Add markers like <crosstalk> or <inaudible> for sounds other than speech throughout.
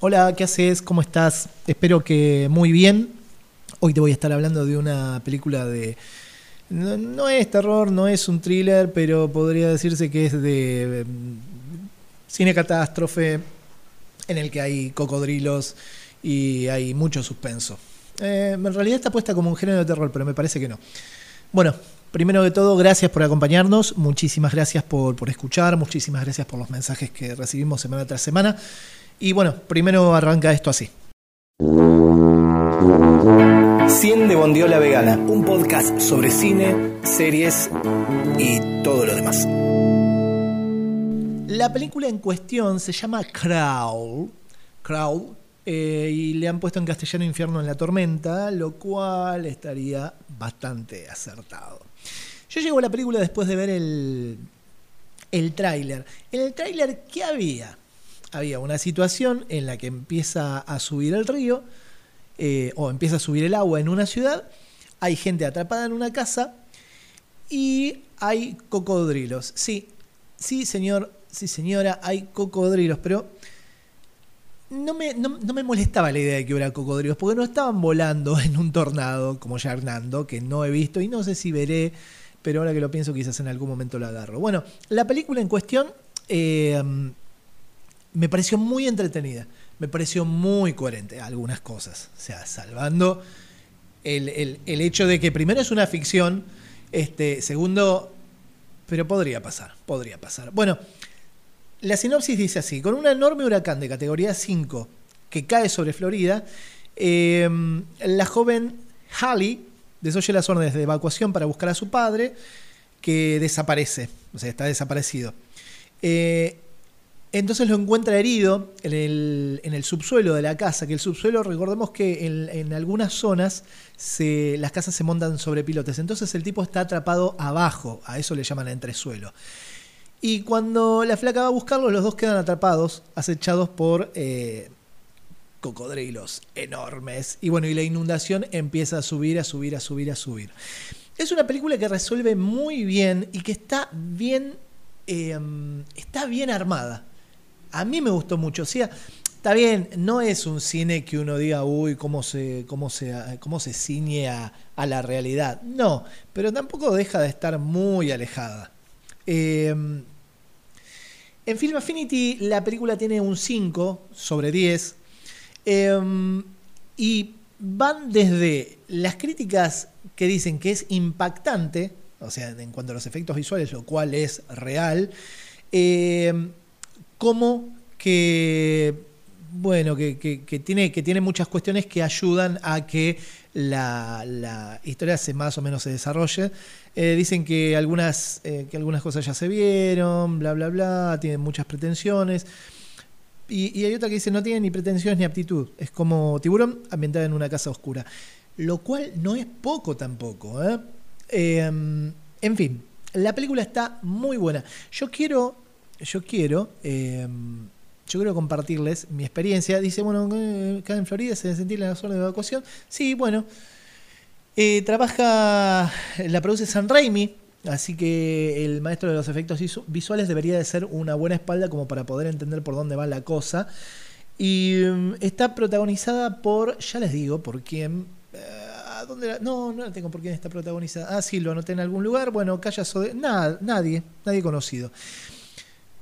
Hola, ¿qué haces? ¿Cómo estás? Espero que muy bien. Hoy te voy a estar hablando de una película de... No, es terror, no es un thriller, pero podría decirse que es de mm, cine catástrofe, en el que hay cocodrilos y hay mucho suspenso. Eh, en realidad está puesta como un género de terror, pero me parece que no. Bueno, primero de todo, gracias por acompañarnos, muchísimas gracias por, por escuchar, muchísimas gracias por los mensajes que recibimos semana tras semana. Y bueno, primero arranca esto así. 100 de Bondiola Vegana, un podcast sobre cine, series y todo lo demás. La película en cuestión se llama Crawl. Crawl. Eh, y le han puesto en castellano Infierno en la Tormenta, lo cual estaría bastante acertado. Yo llego a la película después de ver el, el tráiler. En el tráiler, ¿qué había? Había una situación en la que empieza a subir el río, eh, o empieza a subir el agua en una ciudad, hay gente atrapada en una casa y hay cocodrilos. Sí, sí, señor, sí, señora, hay cocodrilos, pero no me, no, me, molestaba la idea de que hubiera cocodrilos, porque no estaban volando <laughs> en un tornado como ya Hernando, que no he visto y no sé si veré, pero ahora que lo pienso quizás en algún momento lo agarro. Bueno, la película en cuestión eh, me pareció muy entretenida, me pareció muy coherente algunas cosas, o sea, salvando el, el hecho de que primero es una ficción, este, segundo, pero podría pasar, podría pasar. Bueno, la sinopsis dice así, con un enorme huracán de categoría 5 que cae sobre Florida, em, la joven Hallie desoye las órdenes de evacuación para buscar a su padre, que desaparece, o sea, está desaparecido. Eh, entonces lo encuentra herido en el, subsuelo de la casa, que el subsuelo, recordemos que en, algunas zonas las casas se montan sobre pilotes, entonces el tipo está atrapado abajo, a eso le llaman entresuelo. Y cuando la flaca va a buscarlo, los dos quedan atrapados, acechados por eh, cocodrilos enormes. Y bueno, y la inundación empieza a subir, a subir, a subir, a subir. Es una película que resuelve muy bien y que está bien, em, está bien armada. A mí me gustó mucho. O sea, está bien, no es un cine que uno diga, uy, cómo se, cómo se, cómo se ciñe a la realidad. No, pero tampoco deja de estar muy alejada. Em, en Film Affinity la película tiene un 5 sobre 10 em, y van desde las críticas que dicen que es impactante, o sea, en cuanto a los efectos visuales, lo cual es real, em, como que, bueno, que, tiene, que tiene muchas cuestiones que ayudan a que la, historia se más o menos se desarrolle. Eh, dicen que algunas, eh, que algunas cosas ya se vieron, bla, bla, bla, tienen muchas pretensiones. Y, hay otra que dice no tiene ni pretensiones ni aptitud. Es como tiburón ambientada en una casa oscura. Lo cual no es poco tampoco. ¿eh? Em, en fin, la película está muy buena. Yo quiero, yo quiero em, yo quiero compartirles mi experiencia. Dice, bueno, acá en Florida se sentir la zona de evacuación. Sí, bueno. Eh, trabaja, la produce San Raimi, así que el maestro de los efectos visuales debería de ser una buena espalda como para poder entender por dónde va la cosa. Y mm, está protagonizada por, ya les digo, por quién... Eh, ¿Dónde No, no la tengo por quién está protagonizada. Ah, sí, lo anoté en algún lugar. Bueno, Calla de Nada, nadie, nadie conocido.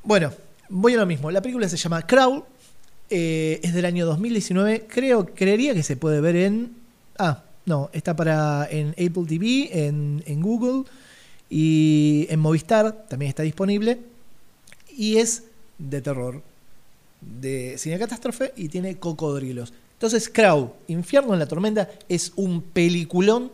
Bueno, voy a lo mismo. La película se llama Crawl. Eh, es del año 2019. Creo, creería que se puede ver en. Ah, no, está para en Apple TV, en, en Google y en Movistar también está disponible. Y es de terror, de cine catástrofe y tiene cocodrilos. Entonces, Crawl, Infierno en la Tormenta, es un peliculón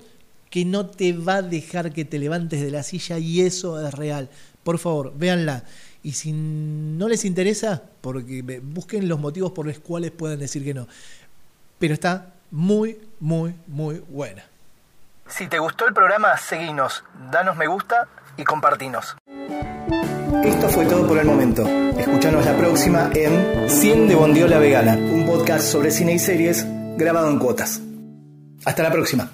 que no te va a dejar que te levantes de la silla y eso es real. Por favor, véanla. Y si no les interesa, porque busquen los motivos por los cuales pueden decir que no. Pero está muy, muy, muy buena. Si te gustó el programa, seguinos, danos me gusta y compartinos. Esto fue todo por el momento. Escuchanos la próxima en 100 de Bondiola Vegana, un podcast sobre cine y series grabado en cuotas. Hasta la próxima.